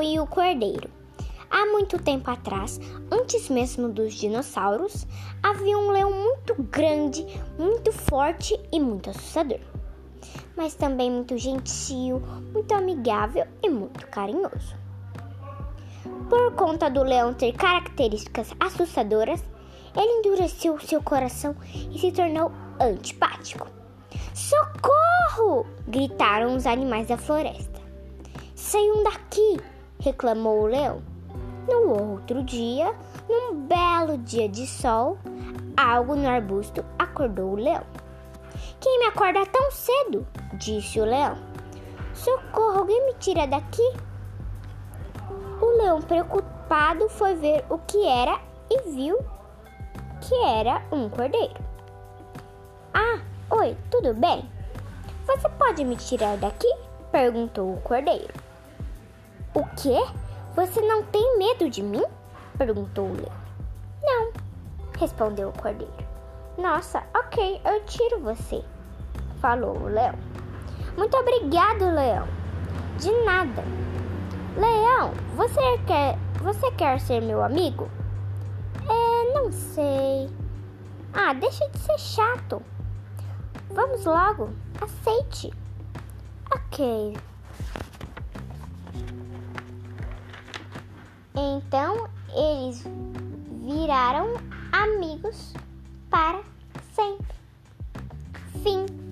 o cordeiro. Há muito tempo atrás, antes mesmo dos dinossauros, havia um leão muito grande, muito forte e muito assustador. Mas também muito gentil, muito amigável e muito carinhoso. Por conta do leão ter características assustadoras, ele endureceu seu coração e se tornou antipático. Socorro! gritaram os animais da floresta. Saiam daqui! Reclamou o leão. No outro dia, num belo dia de sol, algo no arbusto acordou o leão. Quem me acorda tão cedo? disse o leão. Socorro, alguém me tira daqui? O leão, preocupado, foi ver o que era e viu que era um cordeiro. Ah, oi, tudo bem? Você pode me tirar daqui? perguntou o cordeiro. Quê? Você não tem medo de mim? perguntou o leão. Não, respondeu o cordeiro. Nossa, ok, eu tiro você, falou o leão. Muito obrigado, leão. De nada. Leão, você quer, você quer ser meu amigo? É, não sei. Ah, deixa de ser chato. Vamos logo, aceite. Ok. Então eles viraram amigos para sempre. Fim.